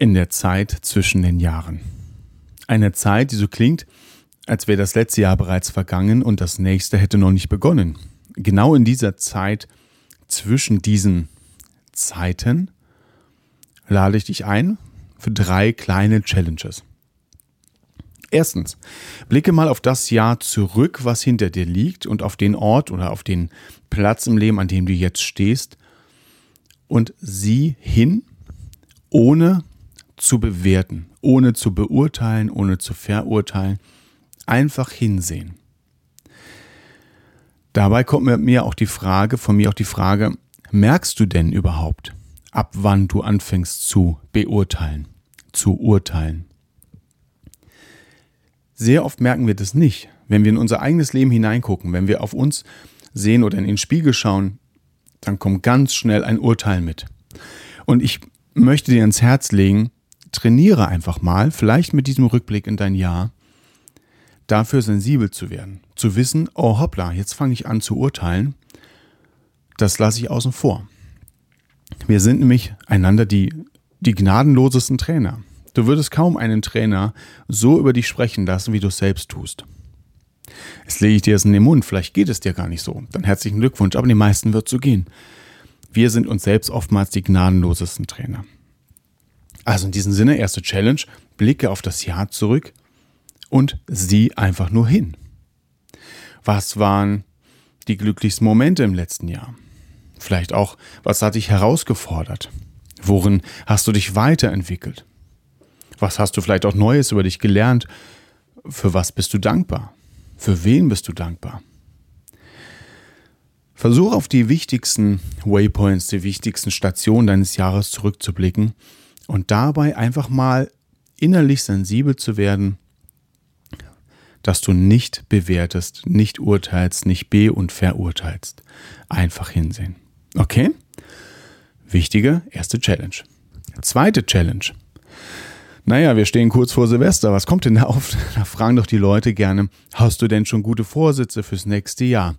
in der Zeit zwischen den Jahren. Eine Zeit, die so klingt, als wäre das letzte Jahr bereits vergangen und das nächste hätte noch nicht begonnen. Genau in dieser Zeit zwischen diesen Zeiten lade ich dich ein für drei kleine Challenges. Erstens, blicke mal auf das Jahr zurück, was hinter dir liegt und auf den Ort oder auf den Platz im Leben, an dem du jetzt stehst und sieh hin, ohne zu bewerten, ohne zu beurteilen, ohne zu verurteilen, einfach hinsehen. Dabei kommt mir auch die Frage, von mir auch die Frage, merkst du denn überhaupt, ab wann du anfängst zu beurteilen, zu urteilen? Sehr oft merken wir das nicht, wenn wir in unser eigenes Leben hineingucken, wenn wir auf uns sehen oder in den Spiegel schauen, dann kommt ganz schnell ein Urteil mit. Und ich möchte dir ins Herz legen, trainiere einfach mal, vielleicht mit diesem Rückblick in dein Jahr, dafür sensibel zu werden. Zu wissen, oh hoppla, jetzt fange ich an zu urteilen. Das lasse ich außen vor. Wir sind nämlich einander die, die gnadenlosesten Trainer. Du würdest kaum einen Trainer so über dich sprechen lassen, wie du es selbst tust. Jetzt lege ich dir es in den Mund, vielleicht geht es dir gar nicht so. Dann herzlichen Glückwunsch, aber den meisten wird es so gehen. Wir sind uns selbst oftmals die gnadenlosesten Trainer. Also in diesem Sinne, erste Challenge, blicke auf das Jahr zurück und sieh einfach nur hin. Was waren die glücklichsten Momente im letzten Jahr? Vielleicht auch, was hat dich herausgefordert? Worin hast du dich weiterentwickelt? Was hast du vielleicht auch Neues über dich gelernt? Für was bist du dankbar? Für wen bist du dankbar? Versuch auf die wichtigsten Waypoints, die wichtigsten Stationen deines Jahres zurückzublicken und dabei einfach mal innerlich sensibel zu werden, dass du nicht bewertest, nicht urteilst, nicht be- und verurteilst. Einfach hinsehen. Okay? Wichtige erste Challenge. Zweite Challenge. Naja, wir stehen kurz vor Silvester. Was kommt denn da auf? Da fragen doch die Leute gerne, hast du denn schon gute Vorsätze fürs nächste Jahr?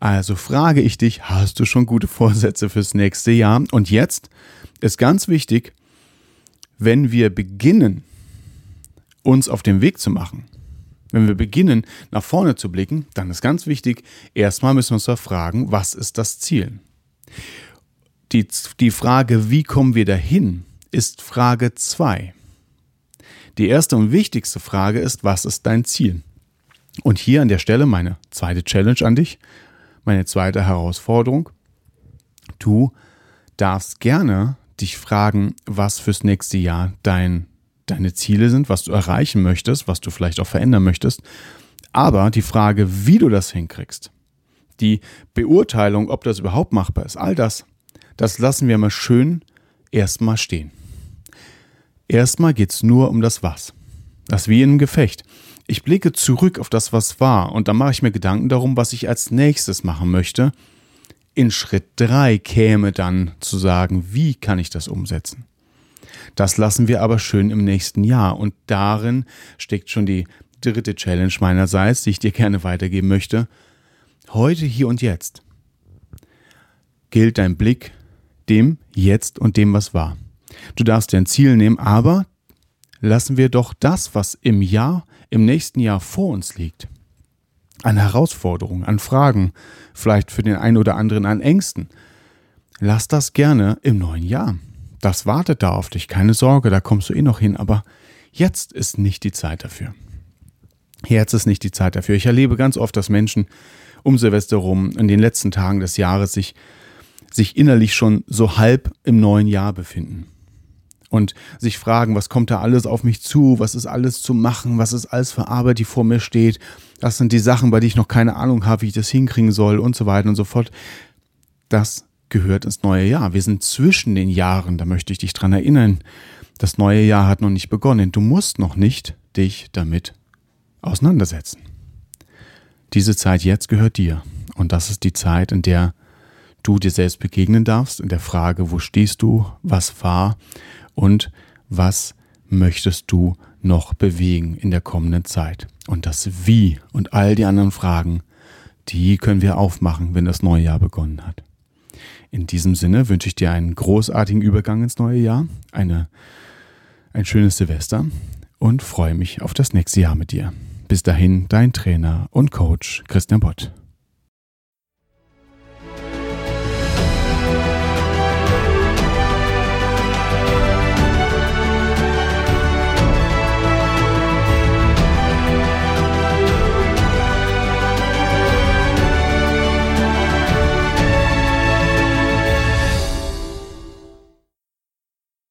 Also frage ich dich, hast du schon gute Vorsätze fürs nächste Jahr? Und jetzt ist ganz wichtig, wenn wir beginnen, uns auf den Weg zu machen, wenn wir beginnen, nach vorne zu blicken, dann ist ganz wichtig, erstmal müssen wir uns fragen, was ist das Ziel? Die, die Frage, wie kommen wir dahin, ist Frage 2. Die erste und wichtigste Frage ist, was ist dein Ziel? Und hier an der Stelle meine zweite Challenge an dich, meine zweite Herausforderung. Du darfst gerne dich fragen, was fürs nächste Jahr dein, deine Ziele sind, was du erreichen möchtest, was du vielleicht auch verändern möchtest. Aber die Frage, wie du das hinkriegst, die Beurteilung, ob das überhaupt machbar ist, all das, das lassen wir mal schön erstmal stehen. Erstmal geht es nur um das Was. Das ist wie in einem Gefecht. Ich blicke zurück auf das, was war, und dann mache ich mir Gedanken darum, was ich als nächstes machen möchte, in Schritt 3 käme dann zu sagen, wie kann ich das umsetzen? Das lassen wir aber schön im nächsten Jahr und darin steckt schon die dritte Challenge meinerseits, die ich dir gerne weitergeben möchte. Heute, hier und jetzt gilt dein Blick dem Jetzt und dem, was war. Du darfst dir ein Ziel nehmen, aber lassen wir doch das, was im Jahr, im nächsten Jahr vor uns liegt, an Herausforderungen, an Fragen, vielleicht für den einen oder anderen an Ängsten. Lass das gerne im neuen Jahr. Das wartet da auf dich, keine Sorge, da kommst du eh noch hin, aber jetzt ist nicht die Zeit dafür. Jetzt ist nicht die Zeit dafür. Ich erlebe ganz oft, dass Menschen um Silvester rum in den letzten Tagen des Jahres sich, sich innerlich schon so halb im neuen Jahr befinden und sich fragen, was kommt da alles auf mich zu, was ist alles zu machen, was ist alles für Arbeit, die vor mir steht, das sind die Sachen, bei denen ich noch keine Ahnung habe, wie ich das hinkriegen soll und so weiter und so fort. Das gehört ins neue Jahr. Wir sind zwischen den Jahren, da möchte ich dich dran erinnern. Das neue Jahr hat noch nicht begonnen. Du musst noch nicht dich damit auseinandersetzen. Diese Zeit jetzt gehört dir. Und das ist die Zeit, in der du dir selbst begegnen darfst, in der Frage, wo stehst du, was war und was möchtest du noch bewegen in der kommenden Zeit. Und das Wie und all die anderen Fragen, die können wir aufmachen, wenn das neue Jahr begonnen hat. In diesem Sinne wünsche ich dir einen großartigen Übergang ins neue Jahr, eine, ein schönes Silvester und freue mich auf das nächste Jahr mit dir. Bis dahin, dein Trainer und Coach Christian Bott.